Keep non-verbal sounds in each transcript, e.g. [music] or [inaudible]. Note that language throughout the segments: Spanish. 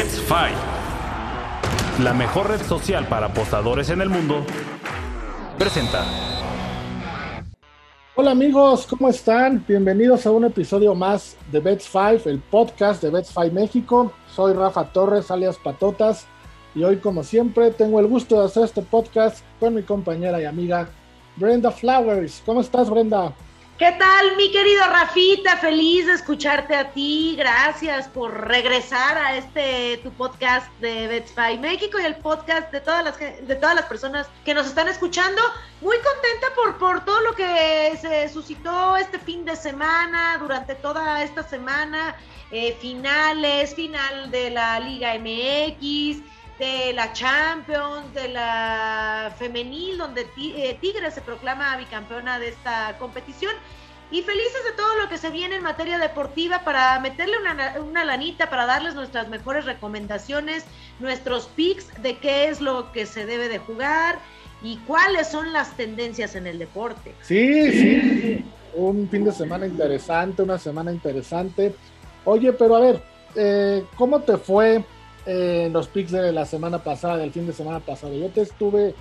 Let's Fight, la mejor red social para apostadores en el mundo, presenta. Hola amigos, ¿cómo están? Bienvenidos a un episodio más de Bets 5, el podcast de Bets 5 México. Soy Rafa Torres, alias Patotas, y hoy como siempre tengo el gusto de hacer este podcast con mi compañera y amiga Brenda Flowers. ¿Cómo estás Brenda? ¿Qué tal, mi querido Rafita? Feliz de escucharte a ti. Gracias por regresar a este tu podcast de Betfy México y el podcast de todas las de todas las personas que nos están escuchando. Muy contenta por, por todo lo que se suscitó este fin de semana, durante toda esta semana, eh, finales, final de la Liga MX de la Champions, de la femenil, donde eh, Tigre se proclama bicampeona de esta competición. Y felices de todo lo que se viene en materia deportiva para meterle una, una lanita, para darles nuestras mejores recomendaciones, nuestros picks de qué es lo que se debe de jugar y cuáles son las tendencias en el deporte. Sí, sí, un fin de semana interesante, una semana interesante. Oye, pero a ver, eh, ¿cómo te fue en los picks de la semana pasada, del fin de semana pasado. Yo te estuve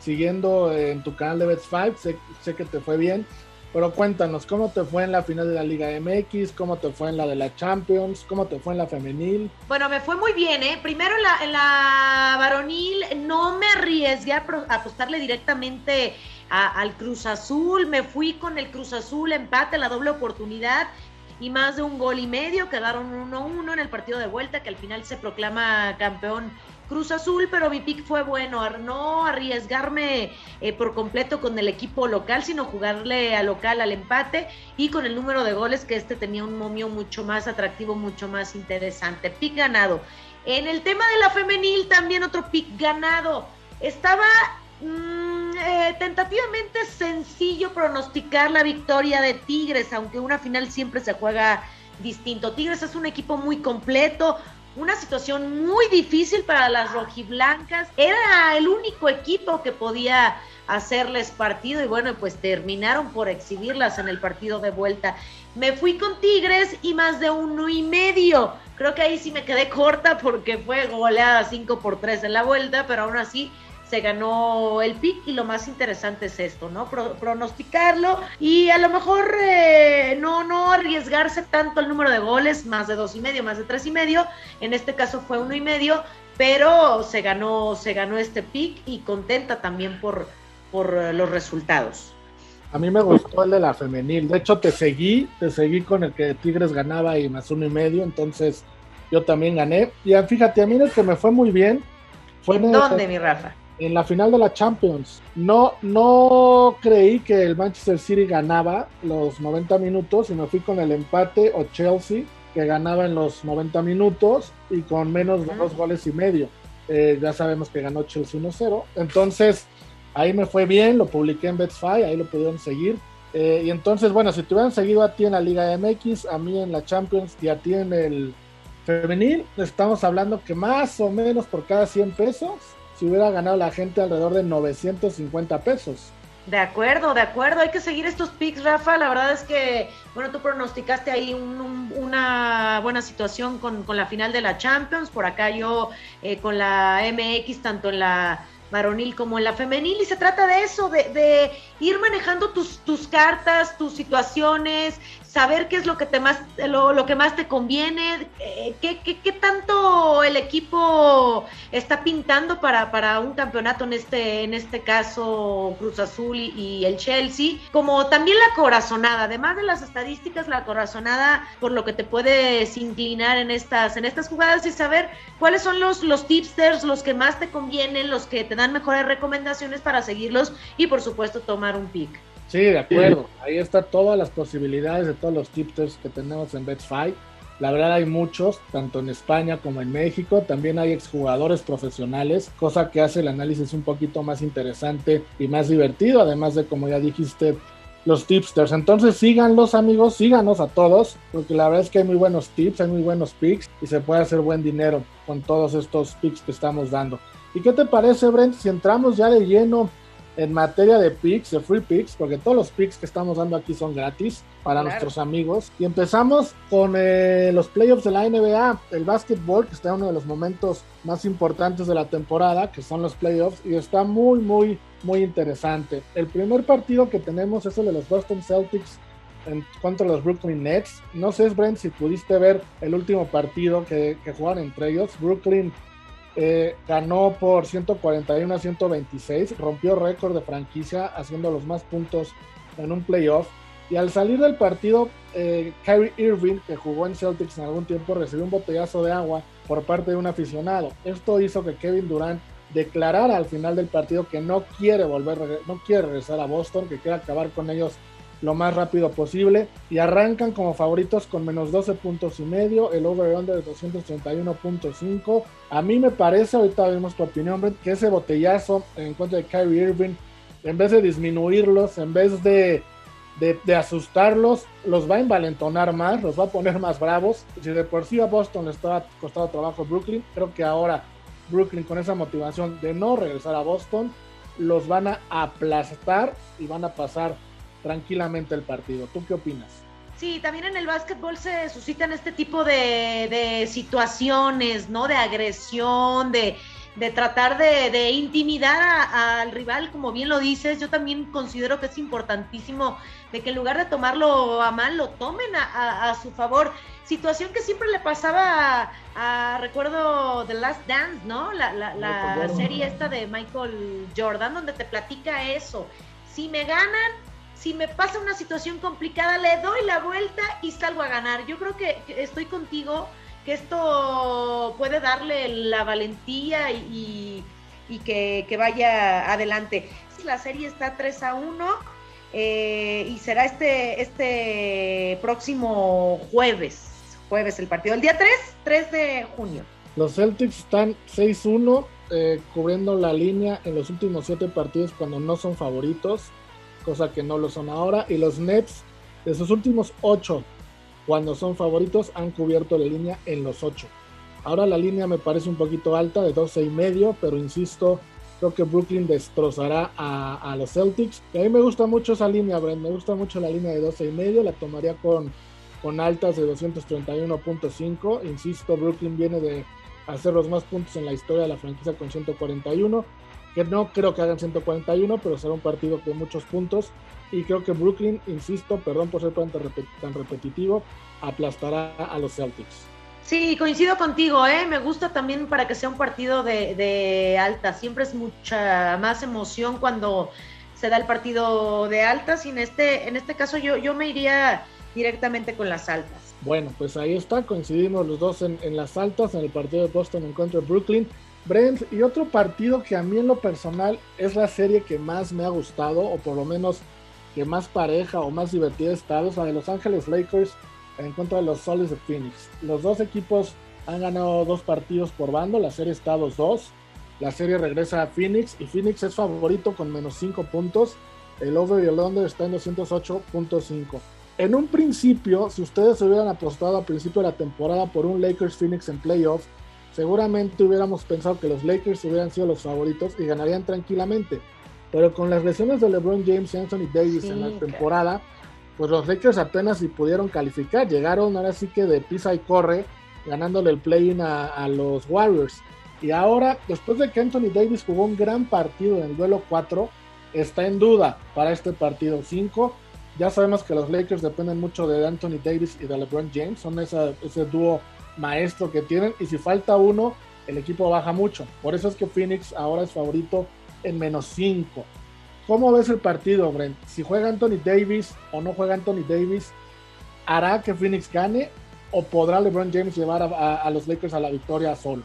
siguiendo en tu canal de Bets 5, sé, que te fue bien, pero cuéntanos, ¿cómo te fue en la final de la Liga MX? ¿Cómo te fue en la de la Champions? ¿Cómo te fue en la femenil? Bueno, me fue muy bien, ¿eh? Primero en la, en la varonil no me arriesgué a, apostarle directamente al Cruz Azul, me fui con el Cruz Azul, empate, la doble oportunidad y más de un gol y medio. Quedaron 1-1 en el partido de vuelta, que al final se proclama campeón Cruz Azul, pero mi pick fue bueno, no arriesgarme eh, por completo con el equipo local, sino jugarle a local al empate y con el número de goles que este tenía un momio mucho más atractivo, mucho más interesante. Pick ganado. En el tema de la femenil, también otro pick ganado. Estaba... Mm, eh, tentativamente sencillo pronosticar la victoria de Tigres, aunque una final siempre se juega distinto. Tigres es un equipo muy completo, una situación muy difícil para las rojiblancas. Era el único equipo que podía hacerles partido y bueno, pues terminaron por exhibirlas en el partido de vuelta. Me fui con Tigres y más de uno y medio. Creo que ahí sí me quedé [laughs] corta porque fue goleada 5 por 3 en la vuelta, pero aún así se ganó el pick y lo más interesante es esto, ¿no? pronosticarlo y a lo mejor eh, no, no arriesgarse tanto el número de goles, más de dos y medio, más de tres y medio, en este caso fue uno y medio, pero se ganó, se ganó este pick y contenta también por, por los resultados. A mí me gustó el de la femenil. De hecho, te seguí, te seguí con el que Tigres ganaba y más uno y medio. Entonces, yo también gané. Y fíjate, a mí el que me fue muy bien fue ¿Dónde, mi Rafa? En la final de la Champions. No, no creí que el Manchester City ganaba los 90 minutos y me fui con el empate o Chelsea que ganaba en los 90 minutos y con menos de dos goles y medio. Eh, ya sabemos que ganó Chelsea 1-0. Entonces, ahí me fue bien, lo publiqué en Betfy, ahí lo pudieron seguir. Eh, y entonces, bueno, si te hubieran seguido a ti en la Liga MX, a mí en la Champions y a ti en el femenil, estamos hablando que más o menos por cada 100 pesos si hubiera ganado la gente alrededor de 950 pesos. De acuerdo, de acuerdo. Hay que seguir estos picks, Rafa. La verdad es que, bueno, tú pronosticaste ahí una buena situación con, la final de la Champions. Por acá yo eh, con la MX, tanto en la varonil como en la femenil. Y se trata de eso, de, ir manejando tus, tus cartas, tus situaciones, saber qué es lo que te más lo, que más te conviene, eh, qué, qué, tanto el equipo está pintando para, para un campeonato en este en este caso Cruz Azul y, el Chelsea, como también la corazonada, además de las estadísticas, la corazonada por lo que te puedes inclinar en estas en estas jugadas y saber cuáles son los los tipsters, los que más te convienen, los que te dan mejores recomendaciones para seguirlos y por supuesto tomar un pick. Sí, de acuerdo. Ahí está todas las posibilidades de todos los tipsters que tenemos en Betfair. La verdad hay muchos, tanto en España como en México. También hay exjugadores profesionales, cosa que hace el análisis un poquito más interesante y más divertido, además de, como ya dijiste, los tipsters. Entonces síganlos amigos, síganos a todos, porque la verdad es que hay muy buenos tips, hay muy buenos picks y se puede hacer buen dinero con todos estos picks que estamos dando. ¿Y qué te parece, Brent, si entramos ya de lleno en materia de picks, de free picks, porque todos los picks que estamos dando aquí son gratis para nuestros amigos. Y empezamos con eh, los playoffs de la NBA, el básquetbol, que está en uno de los momentos más importantes de la temporada, que son los playoffs, y está muy, muy, muy interesante. El primer partido que tenemos es el de los Boston Celtics en contra los Brooklyn Nets. No sé, Brent, si pudiste ver el último partido que, que jugaron entre ellos. Brooklyn eh, ganó por 141 a 126, rompió récord de franquicia haciendo los más puntos en un playoff. Y al salir del partido, eh, Kyrie Irving, que jugó en Celtics en algún tiempo, recibió un botellazo de agua por parte de un aficionado. Esto hizo que Kevin Durant declarara al final del partido que no quiere volver, no quiere regresar a Boston, que quiere acabar con ellos lo más rápido posible y arrancan como favoritos con menos 12 puntos y medio, el over-under de 231.5. A mí me parece, ahorita vemos tu opinión, que ese botellazo en contra de Kyrie Irving, en vez de disminuirlos, en vez de, de, asustarlos, los va a envalentonar más, los va a poner más bravos. Si de por sí a Boston le estaba costado trabajo Brooklyn, creo que ahora Brooklyn con esa motivación de no regresar a Boston, los van a aplastar y van a pasar tranquilamente el partido. ¿Tú qué opinas? Sí, también en el básquetbol se suscitan este tipo de, situaciones, ¿no? De agresión, de, tratar de, intimidar al rival, como bien lo dices. Yo también considero que es importantísimo de que en lugar de tomarlo a mal, lo tomen a, su favor. Situación que siempre le pasaba a, recuerdo, The Last Dance, ¿no? La, la serie esta de Michael Jordan, donde te platica eso. Si me ganan, si me pasa una situación complicada, le doy la vuelta y salgo a ganar. Yo creo que, estoy contigo, que esto puede darle la valentía y, que, vaya adelante. La serie está 3 a 1 eh, y será este, este próximo jueves. Jueves el partido. El día 3, 3 de junio. Los Celtics están 6-1, eh, cubriendo la línea en los últimos 7 partidos cuando no son favoritos cosa que no lo son ahora. Y los Nets, de sus últimos 8, cuando son favoritos, han cubierto la línea en los 8. Ahora la línea me parece un poquito alta, de 12 y medio, pero insisto, creo que Brooklyn destrozará a, los Celtics. Y a mí me gusta mucho esa línea, Brent, me gusta mucho la línea de 12 y medio, la tomaría con, con altas de 231.5. Insisto, Brooklyn viene de hacer los más puntos en la historia de la franquicia con 141 que no creo que hagan 141, pero será un partido con muchos puntos. Y creo que Brooklyn, insisto, perdón por ser tan, repetitivo, aplastará a los Celtics. Sí, coincido contigo, ¿eh? me gusta también para que sea un partido de, alta. Siempre es mucha más emoción cuando se da el partido de altas y en este, en este caso yo, yo me iría directamente con las altas. Bueno, pues ahí está, coincidimos los dos en, en las altas en el partido de Boston en contra de Brooklyn. Brent, y otro partido que a mí en lo personal es la serie que más me ha gustado, o por lo menos que más pareja o más divertida ha estado, es la de Los Ángeles Lakers en contra de los Soles de Phoenix. Los dos equipos han ganado dos partidos por bando, la serie está 2-2, la serie regresa a Phoenix y Phoenix es favorito con menos 5 puntos, el over y el under está en 208.5. En un principio, si ustedes hubieran apostado al principio de la temporada por un Lakers Phoenix en playoff, seguramente hubiéramos pensado que los Lakers hubieran sido los favoritos y ganarían tranquilamente. Pero con las lesiones de LeBron James y Anthony Davis en la temporada, pues los Lakers apenas si pudieron calificar. Llegaron ahora sí que de pisa y corre, ganándole el play-in a, los Warriors. Y ahora, después de que Anthony Davis jugó un gran partido en el duelo 4, está en duda para este partido 5. Ya sabemos que los Lakers dependen mucho de Anthony Davis y de LeBron James, son ese dúo maestro que tienen y si falta uno, el equipo baja mucho. Por eso es que Phoenix ahora es favorito en menos 5. ¿Cómo ves el partido, Brent? Si juega Anthony Davis o no juega Anthony Davis, ¿hará que Phoenix gane o podrá LeBron James llevar a, los Lakers a la victoria solo?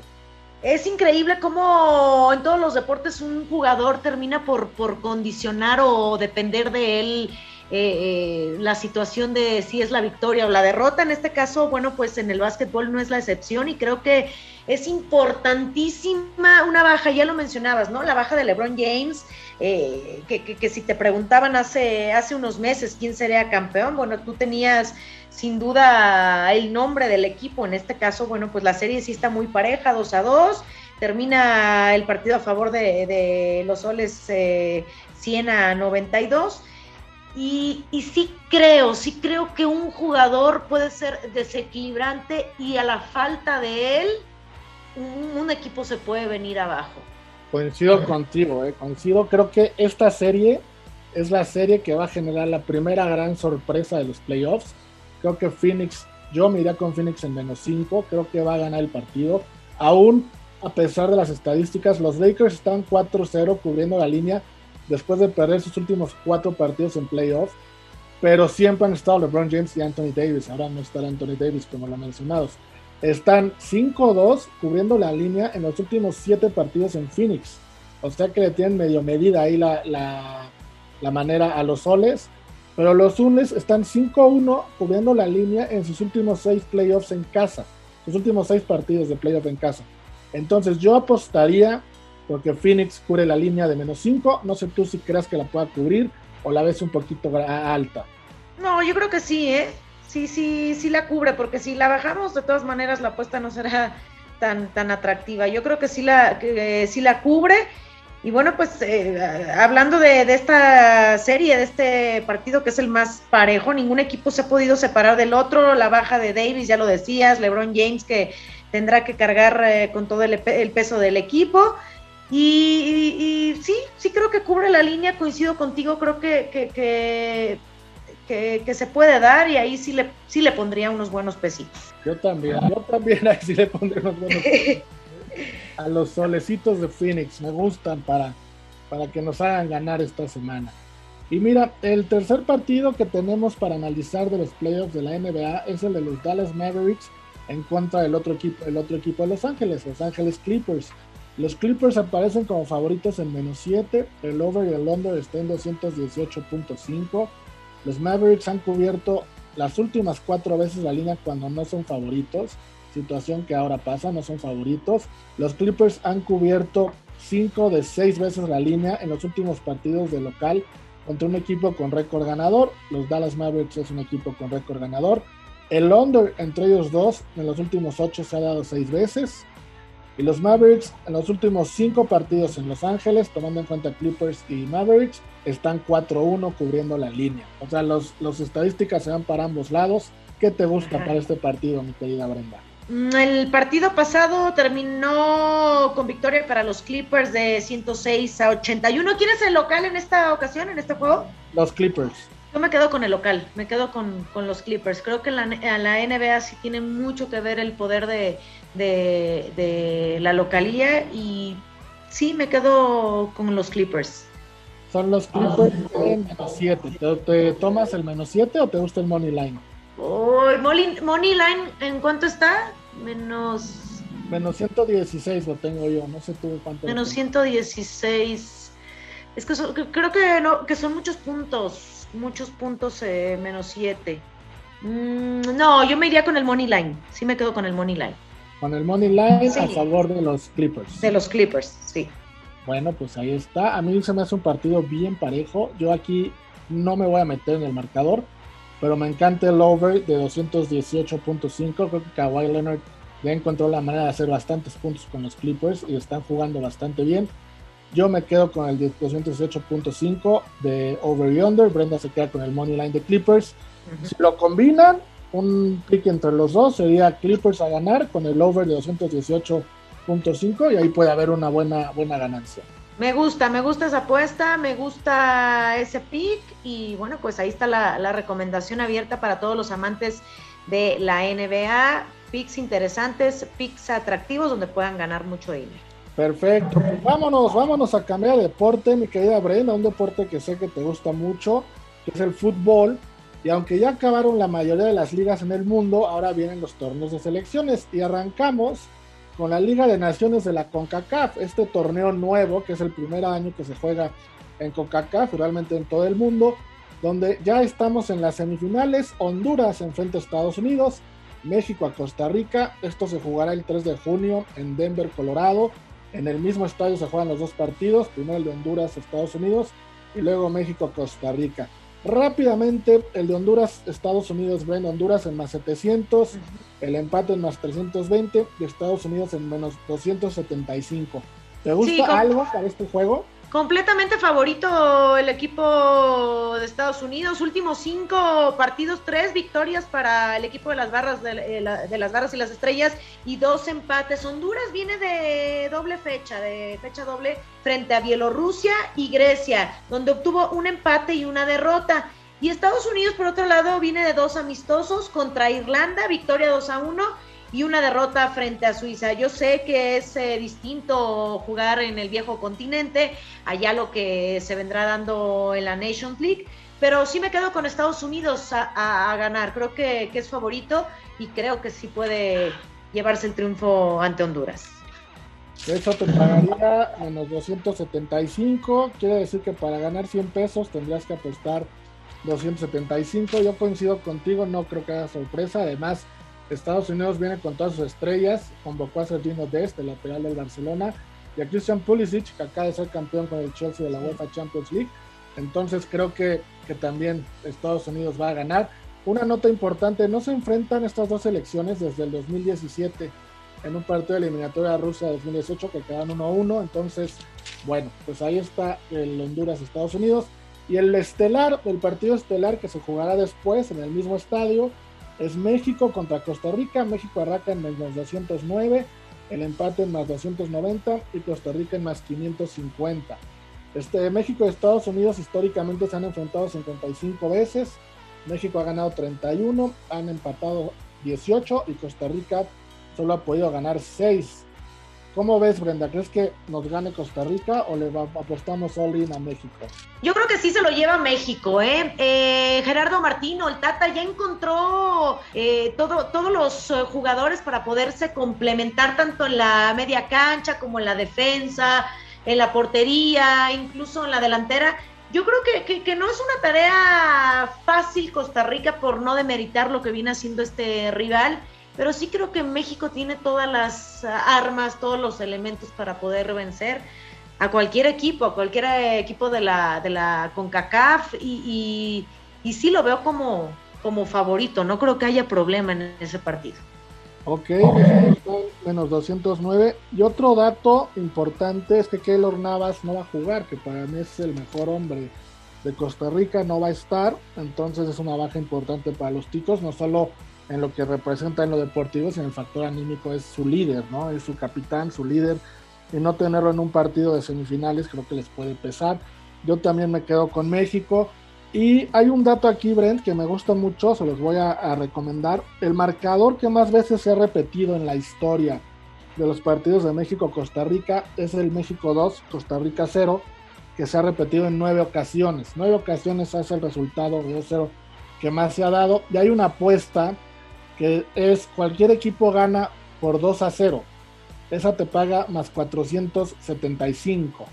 Es increíble cómo en todos los deportes un jugador termina por, por condicionar o depender de él eh, la situación de si es la victoria o la derrota. En este caso, bueno, pues en el básquetbol no es la excepción y creo que es importantísima una baja, ya lo mencionabas, ¿no? La baja de LeBron James, eh, que, si te preguntaban hace, hace unos meses quién sería campeón, bueno, tú tenías sin duda el nombre del equipo, en este caso, bueno, pues la serie sí está muy pareja, 2 a 2, termina el partido a favor de, los soles eh, 100 a 92. Y, y, sí creo, sí creo que un jugador puede ser desequilibrante y a la falta de él, un, equipo se puede venir abajo. Coincido contigo, eh, coincido. Creo que esta serie es la serie que va a generar la primera gran sorpresa de los playoffs. Creo que Phoenix, yo me iría con Phoenix en menos 5, creo que va a ganar el partido. Aún a pesar de las estadísticas, los Lakers están 4-0 cubriendo la línea después de perder sus últimos cuatro partidos en playoffs. Pero siempre han estado LeBron James y Anthony Davis. Ahora no está Anthony Davis como lo mencionados. Están 5-2 cubriendo la línea en los últimos 7 partidos en Phoenix. O sea que le tienen medio medida ahí la, la, manera a los soles. Pero los Zules están 5-1 cubriendo la línea en sus últimos 6 playoffs en casa. Sus últimos 6 partidos de playoff en casa. Entonces yo apostaría porque Phoenix cubre la línea de menos 5. No sé tú si creas que la pueda cubrir o la ves un poquito alta. No, yo creo que sí, ¿eh? sí, sí, sí la cubre, porque si la bajamos, de todas maneras la apuesta no será tan, tan atractiva. Yo creo que sí la, que, sí la cubre. Y bueno, pues eh, hablando de, esta serie, de este partido que es el más parejo, ningún equipo se ha podido separar del otro. La baja de Davis, ya lo decías, LeBron James que tendrá que cargar eh, con todo el, peso del equipo. Y, sí, sí creo que cubre la línea, coincido contigo, creo que, que que, se puede dar y ahí sí le, sí le pondría unos buenos pesitos. Yo también, yo también ahí sí le pondría unos buenos pesitos. A los solecitos de Phoenix me gustan para, para que nos hagan ganar esta semana. Y mira, el tercer partido que tenemos para analizar de los playoffs de la NBA es el de los Dallas Mavericks en contra del otro equipo, el otro equipo de Los Ángeles, Los Ángeles Clippers. Los Clippers aparecen como favoritos en menos 7, el over y el under está en 218.5. Los Mavericks han cubierto las últimas cuatro veces la línea cuando no son favoritos, situación que ahora pasa, no son favoritos. Los Clippers han cubierto cinco de seis veces la línea en los últimos partidos de local contra un equipo con récord ganador. Los Dallas Mavericks es un equipo con récord ganador. El under entre ellos dos en los últimos ocho se ha dado seis veces. Y los Mavericks en los últimos cinco partidos en Los Ángeles, tomando en cuenta Clippers y Mavericks, están 4-1 cubriendo la línea. O sea, los, los estadísticas se van para ambos lados. ¿Qué te gusta para este partido, mi querida Brenda? Mm, el partido pasado terminó con victoria para los Clippers de 106 a 81. ¿Quién es el local en esta ocasión, en este juego? Los Clippers. Yo me quedo con el local, me quedo con, los Clippers. Creo que la, la NBA sí tiene mucho que ver el poder de, de, la localía y sí, me quedo con los Clippers. Son los Clippers en menos 7. ¿Te, tomas el menos 7 o te gusta el Money Line? money, Line, ¿en cuánto está? Menos... Menos 116 lo tengo yo, no sé tú cuánto. Menos 116. Es que creo que, no, que son muchos puntos, muchos puntos eh, menos 7. Mm, no, yo me iría con el Money Line, sí me quedo con el Money Line. Con el Money Line a favor de los Clippers. De los Clippers, sí. Bueno, pues ahí está. A mí se me hace un partido bien parejo. Yo aquí no me voy a meter en el marcador, pero me encanta el over de 218.5. Creo que Kawhi Leonard ya encontró la manera de hacer bastantes puntos con los Clippers y están jugando bastante bien. Yo me quedo con el 218.5 de over y under. Brenda se queda con el money line de Clippers. Si lo combinan, un pick entre los dos sería Clippers a ganar con el over de 218.5 y ahí puede haber una buena, buena ganancia. Me gusta, me gusta esa apuesta, me gusta ese pick y bueno, pues ahí está la, recomendación abierta para todos los amantes de la NBA. Picks interesantes, picks atractivos donde puedan ganar mucho dinero. Perfecto, vámonos, vámonos a cambiar de deporte, mi querida Brenda, un deporte que sé que te gusta mucho, que es el fútbol. Y aunque ya acabaron la mayoría de las ligas en el mundo, ahora vienen los torneos de selecciones y arrancamos con la Liga de Naciones de la CONCACAF, este torneo nuevo que es el primer año que se juega en CONCACAF, realmente en todo el mundo, donde ya estamos en las semifinales. Honduras enfrenta a Estados Unidos, México a Costa Rica. Esto se jugará el 3 de junio en Denver, Colorado. En el mismo estadio se juegan los dos partidos, primero el de Honduras, Estados Unidos, y luego México, Costa Rica. Rápidamente, el de Honduras, Estados Unidos, ven Honduras en más 700, el empate en más 320 y Estados Unidos en menos 275. ¿Te gusta algo para este juego? Completamente favorito el equipo de Estados Unidos. Últimos cinco partidos, tres victorias para el equipo de las barras de, eh, las barras y las estrellas y dos empates. Honduras viene de doble fecha, de fecha doble frente a Bielorrusia y Grecia, donde obtuvo un empate y una derrota. Y Estados Unidos, por otro lado, viene de dos amistosos contra Irlanda, victoria 2 a 1 y una derrota frente a Suiza. Yo sé que es eh, distinto jugar en el viejo continente, allá lo que se vendrá dando en la Nations League, pero sí me quedo con Estados Unidos a, ganar. Creo que, es favorito y creo que sí puede llevarse el triunfo ante Honduras. Eso te pagaría menos 275, quiere decir que para ganar 100 pesos tendrías que apostar 275. Yo coincido contigo, no creo que haya sorpresa. Además, Estados Unidos viene con todas sus estrellas, convocó a Sergino Dest, el lateral del Barcelona, y a Christian Pulisic, que acaba de ser campeón con el Chelsea de la UEFA Champions League. Entonces creo que, que también Estados Unidos va a ganar. Una nota importante, no se enfrentan estas dos selecciones desde el 2017 en un partido de eliminatoria a Rusia 2018 que quedan 1-1. Entonces, bueno, pues ahí está el Honduras-Estados Unidos. Y el estelar, el partido estelar que se jugará después en el mismo estadio, es México contra Costa Rica. México arranca en menos 209, el empate en más 290 y Costa Rica en más 550. Este, México y Estados Unidos históricamente se han enfrentado 55 veces. México ha ganado 31, han empatado 18 y Costa Rica solo ha podido ganar 6. ¿Cómo ves, Brenda? ¿Crees que nos gane Costa Rica o le apostamos all in a México? Yo creo que sí se lo lleva México, ¿eh? eh Gerardo Martino, el Tata, ya encontró eh, todo, todos los eh, jugadores para poderse complementar tanto en la media cancha como en la defensa, en la portería, incluso en la delantera. Yo creo que, que no es una tarea fácil Costa Rica por no demeritar lo que viene haciendo este rival pero sí creo que México tiene todas las armas, todos los elementos para poder vencer a cualquier equipo, a cualquier equipo de la, de la CONCACAF y, y, sí lo veo como, como favorito, no creo que haya problema en ese partido. Ok, menos 209. Y otro dato importante es que Keylor Navas no va a jugar, que para mí es el mejor hombre de Costa Rica, no va a estar, entonces es una baja importante para los ticos, no solo en lo que representa en lo deportivo, sino el factor anímico es su líder, ¿no? Es su capitán, su líder, y no tenerlo en un partido de semifinales creo que les puede pesar. Yo también me quedo con México. Y hay un dato aquí, Brent, que me gusta mucho, se los voy a, recomendar. El marcador que más veces se ha repetido en la historia de los partidos de México-Costa Rica es el México 2, Costa Rica 0, que se ha repetido en nueve ocasiones. Nueve ocasiones es el resultado de 2-0 que más se ha dado. Y hay una apuesta que es cualquier equipo gana por 2 a 0. Esa te paga más 475.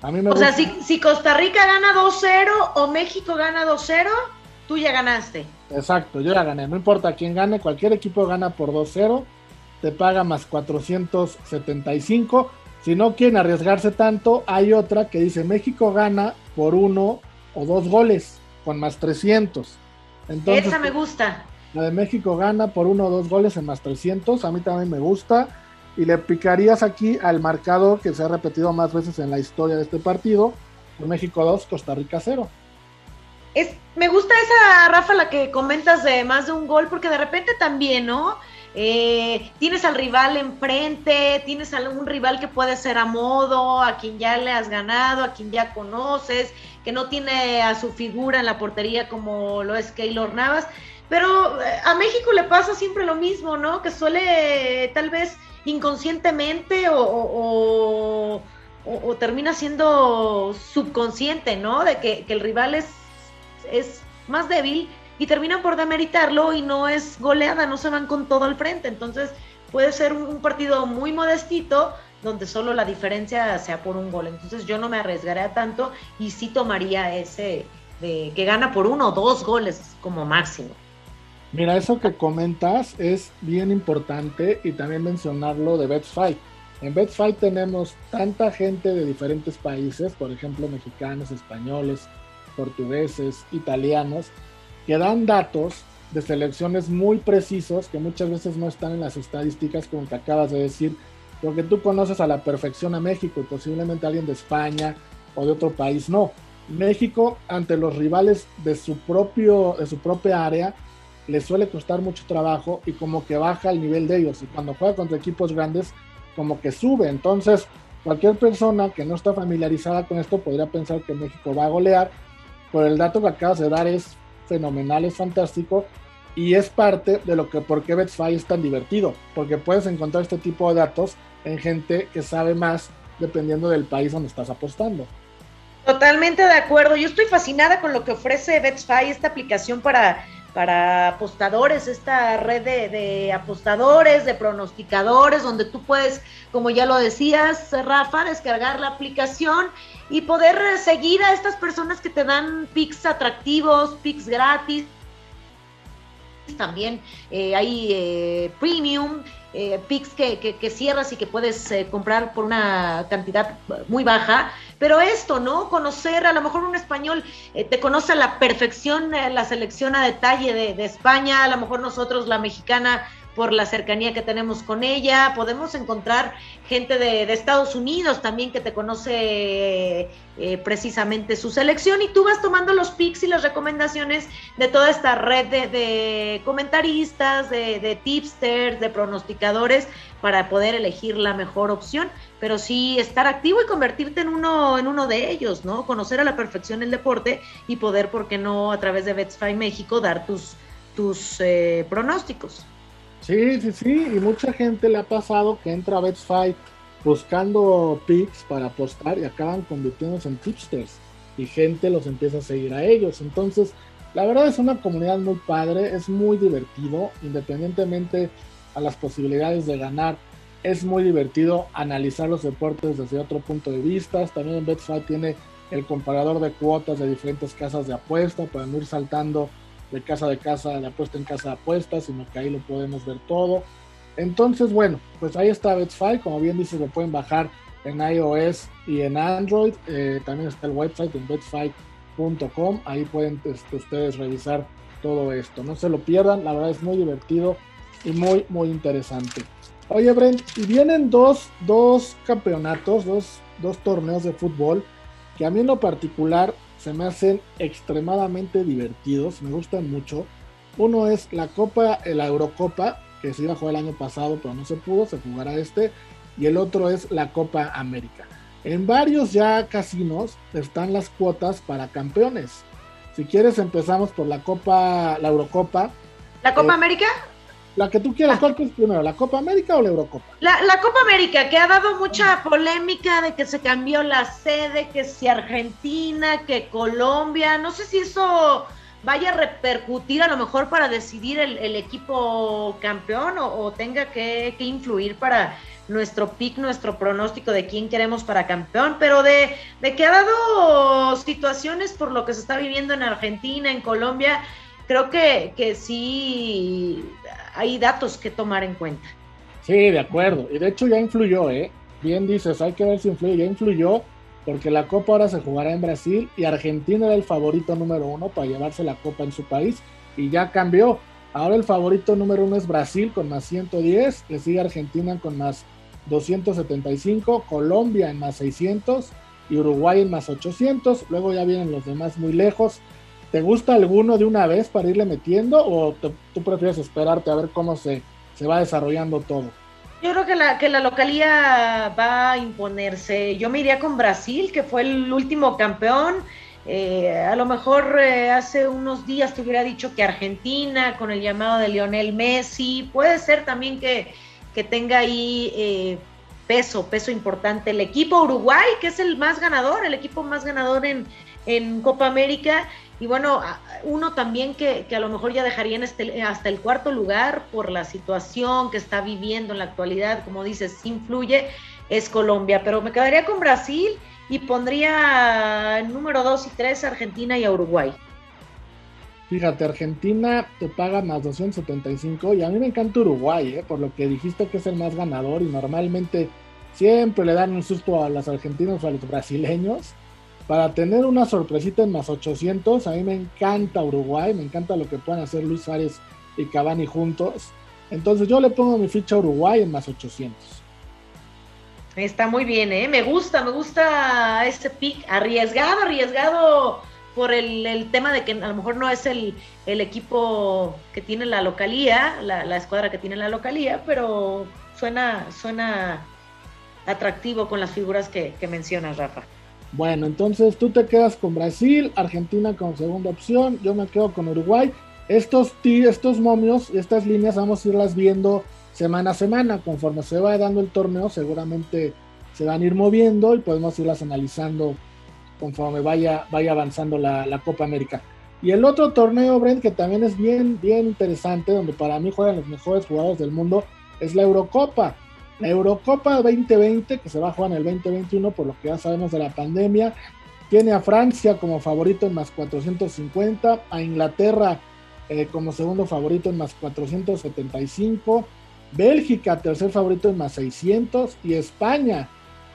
A mí me o sea, si, si, Costa Rica gana 2-0 o México gana 2-0, tú ya ganaste. Exacto, yo ya gané. No importa quién gane, cualquier equipo gana por 2-0, te paga más 475. Si no quieren arriesgarse tanto, hay otra que dice México gana por uno o dos goles, con más 300. Entonces, Esa me gusta. La de México gana por uno o dos goles en más 300. A mí también me gusta. Y le picarías aquí al marcador que se ha repetido más veces en la historia de este partido. México 2, Costa Rica 0. Es, me gusta esa, Rafa, la que comentas de más de un gol, porque de repente también, ¿no? Eh, tienes al rival enfrente, tienes a rival que puede ser a modo, a quien ya le has ganado, a quien ya conoces, que no tiene a su figura en la portería como lo es Keylor Navas. Pero eh, a México le pasa siempre lo mismo, ¿no? Que suele tal vez inconscientemente o, termina siendo subconsciente, ¿no? De que, el rival es, más débil y terminan por demeritarlo y no es goleada, no se van con todo al frente. Entonces puede ser un, partido muy modestito donde solo la diferencia sea por un gol. Entonces yo no me arriesgaría tanto y sí tomaría ese, de que gana por uno o dos goles como máximo. Mira, eso que comentas es bien importante y también mencionarlo de Bet's Fight. En Bet's Fight tenemos tanta gente de diferentes países, por ejemplo, mexicanos, españoles, portugueses, italianos, que dan datos de selecciones muy precisos que muchas veces no están en las estadísticas como te acabas de decir, porque tú conoces a la perfección a México y posiblemente alguien de España o de otro país no. México ante los rivales de su propio de su propia área le suele costar mucho trabajo y como que baja el nivel de ellos y cuando juega contra equipos grandes como que sube. Entonces, cualquier persona que no está familiarizada con esto podría pensar que México va a golear, pero el dato que acabas de dar es fenomenal, es fantástico y es parte de lo que por qué Betfair es tan divertido, porque puedes encontrar este tipo de datos en gente que sabe más dependiendo del país donde estás apostando. Totalmente de acuerdo. Yo estoy fascinada con lo que ofrece BetSpy, esta aplicación para, para apostadores, esta red de, apostadores, de pronosticadores, donde tú puedes, como ya lo decías, Rafa, descargar la aplicación y poder seguir a estas personas que te dan picks atractivos, picks gratis. También eh, hay eh, premium, eh, picks que, que, que, cierras y que puedes eh, comprar por una cantidad muy baja. Pero esto, ¿no? Conocer, a lo mejor un español eh, te conoce a la perfección eh, la selección a detalle de, de España, a lo mejor nosotros, la mexicana, por la cercanía que tenemos con ella. Podemos encontrar gente de, Estados Unidos también que te conoce eh, precisamente su selección y tú vas tomando los picks y las recomendaciones de toda esta red de, de comentaristas, de, de, tipsters, de pronosticadores para poder elegir la mejor opción. Pero sí estar activo y convertirte en uno, en uno de ellos, ¿no? Conocer a la perfección el deporte y poder, ¿por qué no, a través de Betsfy México, dar tus, tus eh, pronósticos? Sí, sí, sí, y mucha gente le ha pasado que entra a Betfair buscando picks para apostar y acaban convirtiéndose en tipsters y gente los empieza a seguir a ellos. Entonces, la verdad es una comunidad muy padre, es muy divertido, independientemente a las posibilidades de ganar, es muy divertido analizar los deportes desde otro punto de vista. También Betfair tiene el comparador de cuotas de diferentes casas de apuesta para no ir saltando de casa de casa, de apuesta en casa de apuestas, sino que ahí lo podemos ver todo. Entonces, bueno, pues ahí está Betfair, como bien dice, lo pueden bajar en iOS y en Android. Eh, también está el website en betfair.com, ahí pueden este, ustedes revisar todo esto. No se lo pierdan, la verdad es muy divertido y muy, muy interesante. Oye, Brent, y vienen dos, dos campeonatos, dos, dos torneos de fútbol que a mí en lo particular se me hacen extremadamente divertidos, me gustan mucho. Uno es la Copa, la Eurocopa, que se iba a jugar el año pasado, pero no se pudo, se jugará este. Y el otro es la Copa América. En varios ya casinos están las cuotas para campeones. Si quieres empezamos por la Copa, la Eurocopa. ¿La Copa eh, América? La que tú quieras, ¿cuál es primero? ¿La Copa América o la Eurocopa? La, la, Copa América, que ha dado mucha polémica de que se cambió la sede, que si Argentina, que Colombia, no sé si eso vaya a repercutir a lo mejor para decidir el, el equipo campeón o, o tenga que, que, influir para nuestro pick, nuestro pronóstico de quién queremos para campeón, pero de, de que ha dado situaciones por lo que se está viviendo en Argentina, en Colombia, creo que, que sí hay datos que tomar en cuenta. Sí, de acuerdo. Y de hecho ya influyó, ¿eh? Bien dices, hay que ver si influye. Ya influyó porque la Copa ahora se jugará en Brasil y Argentina era el favorito número uno para llevarse la Copa en su país y ya cambió. Ahora el favorito número uno es Brasil con más 110, le sigue Argentina con más 275, Colombia en más 600 y Uruguay en más 800. Luego ya vienen los demás muy lejos. ¿Te gusta alguno de una vez para irle metiendo o te, tú prefieres esperarte a ver cómo se, se va desarrollando todo? Yo creo que la, que la localía va a imponerse. Yo me iría con Brasil, que fue el último campeón. Eh, a lo mejor eh, hace unos días te hubiera dicho que Argentina, con el llamado de Lionel Messi, puede ser también que, que tenga ahí eh, peso, peso importante. El equipo Uruguay, que es el más ganador, el equipo más ganador en, en Copa América y bueno, uno también que, que, a lo mejor ya dejaría en este, hasta el cuarto lugar por la situación que está viviendo en la actualidad, como dices, influye, es Colombia. Pero me quedaría con Brasil y pondría número 2 y 3 Argentina y a Uruguay. Fíjate, Argentina te paga más 275 y a mí me encanta Uruguay, ¿eh? por lo que dijiste que es el más ganador y normalmente siempre le dan un susto a los argentinos o a los brasileños. Para tener una sorpresita en más 800, a mí me encanta Uruguay, me encanta lo que puedan hacer Luis Suárez y Cavani juntos. Entonces yo le pongo mi ficha a Uruguay en más 800. Está muy bien, ¿eh? Me gusta, me gusta este pick. Arriesgado, arriesgado por el, tema de que a lo mejor no es el, equipo que tiene la localía, la, escuadra que tiene la localía, pero suena, suena atractivo con las figuras que, que mencionas, Rafa. Bueno, entonces tú te quedas con Brasil, Argentina como segunda opción, yo me quedo con Uruguay. Estos, estos momios, estas líneas vamos a irlas viendo semana a semana. Conforme se va dando el torneo, seguramente se van a ir moviendo y podemos irlas analizando conforme vaya, vaya avanzando la, la Copa América. Y el otro torneo, Brent, que también es bien, bien interesante, donde para mí juegan los mejores jugadores del mundo, es la Eurocopa. La Eurocopa 2020, que se va a jugar en el 2021, por lo que ya sabemos de la pandemia, tiene a Francia como favorito en más 450, a Inglaterra eh, como segundo favorito en más 475, Bélgica tercer favorito en más 600 y España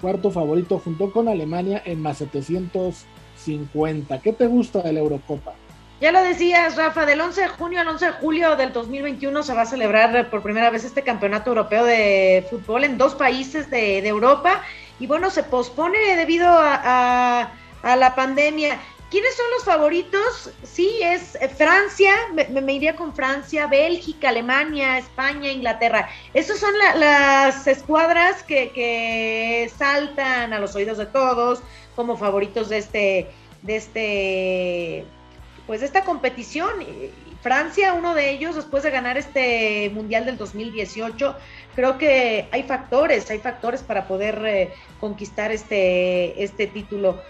cuarto favorito junto con Alemania en más 750. ¿Qué te gusta de la Eurocopa? Ya lo decías, Rafa, del 11 de junio al 11 de julio del 2021 se va a celebrar por primera vez este campeonato europeo de fútbol en dos países de, Europa y bueno, se pospone debido a, la pandemia. ¿Quiénes son los favoritos? Sí, es eh, Francia, me, iría con Francia, Bélgica, Alemania, España, Inglaterra. Esas son las escuadras que, que, saltan a los oídos de todos como favoritos de este, de este pues esta competición. Francia, uno de ellos, después de ganar este Mundial del 2018, creo que hay factores, hay factores para poder eh, conquistar este, este título.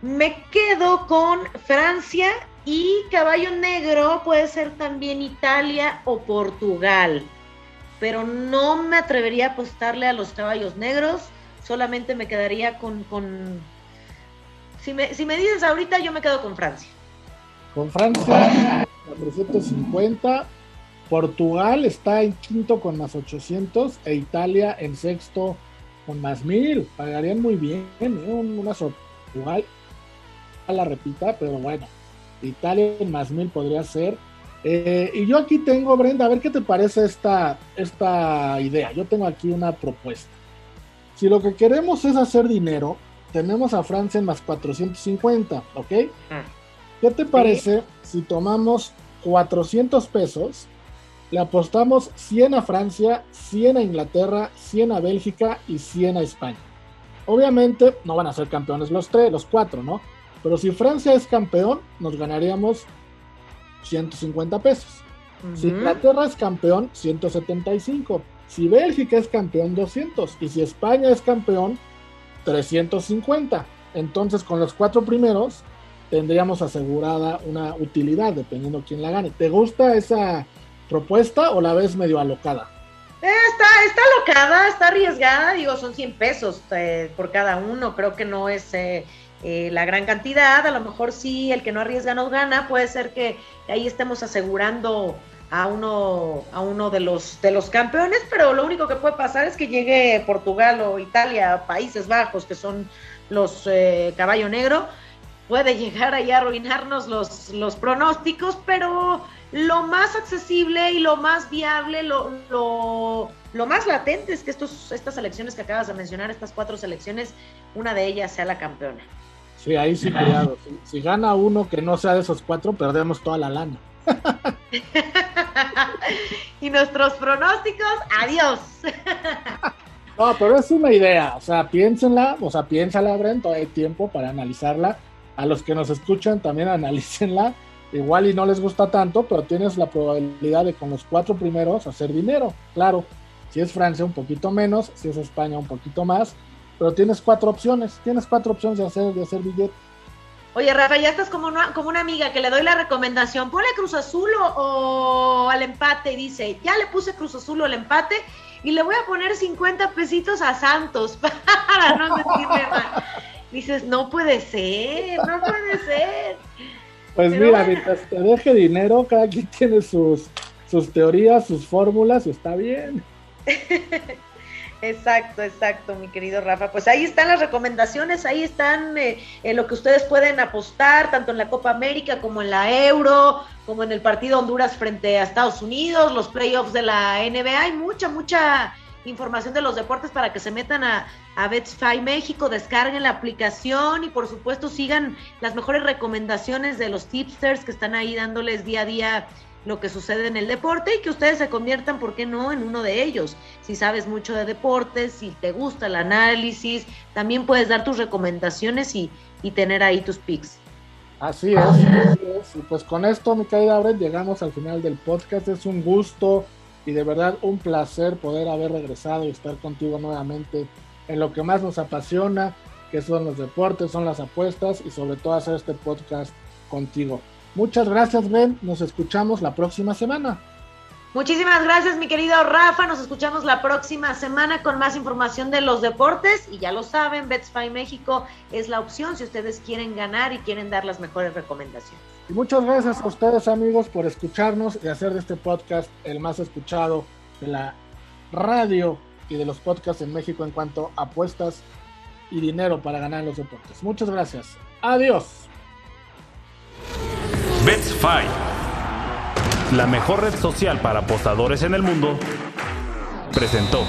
Me quedo con Francia y caballo negro puede ser también Italia o Portugal, pero no me atrevería a apostarle a los caballos negros, solamente me quedaría con... con... Si, me, si me dices ahorita, yo me quedo con Francia. Con Francia, 450. Portugal está en quinto con más 800 e Italia en sexto con más 1000. Pagarían muy bien, ¿eh? una Portugal la repita, pero bueno, Italia en más 1000 podría ser. Eh, y yo aquí tengo, Brenda, a ver qué te parece esta, esta idea. Yo tengo aquí una propuesta. Si lo que queremos es hacer dinero, tenemos a Francia en más 450, ¿ok? Ah. ¿Qué te parece si tomamos 400 pesos, le apostamos 100 a Francia, 100 a Inglaterra, 100 a Bélgica y 100 a España? Obviamente no van a ser campeones los tres, los cuatro, ¿no? Pero si Francia es campeón, nos ganaríamos 150 pesos. Si Inglaterra es campeón, 175. Si Bélgica es campeón, 200. Y si España es campeón, 350. Entonces, con los cuatro primeros, tendríamos asegurada una utilidad, dependiendo quién la gane. ¿Te gusta esa propuesta o la ves medio alocada? Eh, está, está alocada, está arriesgada, digo, son 100 pesos eh, por cada uno, creo que no es eh, la gran cantidad, a lo mejor sí, el que no arriesga no gana, puede ser que ahí estemos asegurando a uno, a uno de los de los campeones, pero lo único que puede pasar es que llegue Portugal o Italia, Países Bajos, que son los caballo negro, puede llegar ahí a arruinarnos los, los pronósticos, pero lo más accesible y lo más viable, lo, lo, más latente es que estos, estas selecciones que acabas de mencionar, estas cuatro selecciones, una de ellas sea la campeona. Sí, ahí sí, cuidado. Si, gana uno que no sea de esos cuatro, perdemos toda la lana. [laughs] y nuestros pronósticos, adiós. [laughs] no, pero es una idea, o sea, piénsenla, o sea, piénsala, Brent, hay tiempo para analizarla a los que nos escuchan también [laughs] analícenla. Igual y no les gusta tanto, pero tienes la probabilidad de con los cuatro primeros hacer dinero. Claro, si es Francia un poquito menos, si es España un poquito más, pero tienes cuatro opciones, tienes cuatro opciones de hacer, de hacer billete. Oye, Rafa, ya estás como una, como una amiga que le doy la recomendación, ponle Cruz Azul o, al empate y dice, ya le puse Cruz Azul o al empate y le voy a poner 50 pesitos a Santos [laughs] para no mentirle mal. Dices, no puede ser, no puede ser. [laughs] Pues mira, mientras te deje dinero, cada quien tiene sus, sus teorías, sus fórmulas, está bien. [laughs] Exacto, exacto, mi querido Rafa. Pues ahí están las recomendaciones, ahí están eh, en lo que ustedes pueden apostar, tanto en la Copa América como en la Euro, como en el partido Honduras frente a Estados Unidos, los playoffs de la NBA. Hay mucha, mucha información de los deportes para que se metan a, a México, descarguen la aplicación y por supuesto sigan las mejores recomendaciones de los tipsters que están ahí dándoles día a día lo que sucede en el deporte y que ustedes se conviertan, ¿por qué no?, en uno de ellos. Si sabes mucho de deportes, si te gusta el análisis, también puedes dar tus recomendaciones y, y tener ahí tus picks. Así es, así es. Y pues con esto, mi querida Brett, llegamos al final del podcast. Es un gusto y de verdad un placer poder haber regresado y estar contigo nuevamente en lo que más nos apasiona, que son los deportes, son las apuestas y sobre todo hacer este podcast contigo. Muchas gracias, Ben. Nos escuchamos la próxima semana. Muchísimas gracias, mi querido Rafa. Nos escuchamos la próxima semana con más información de los deportes. Y ya lo saben, BetSpy México es la opción si ustedes quieren ganar y quieren dar las mejores recomendaciones. Y muchas gracias a ustedes, amigos, por escucharnos y hacer de este podcast el más escuchado de la radio y de los podcasts en México en cuanto a apuestas y dinero para ganar en los deportes. Muchas gracias. Adiós. La mejor red social para apostadores en el mundo, presentó.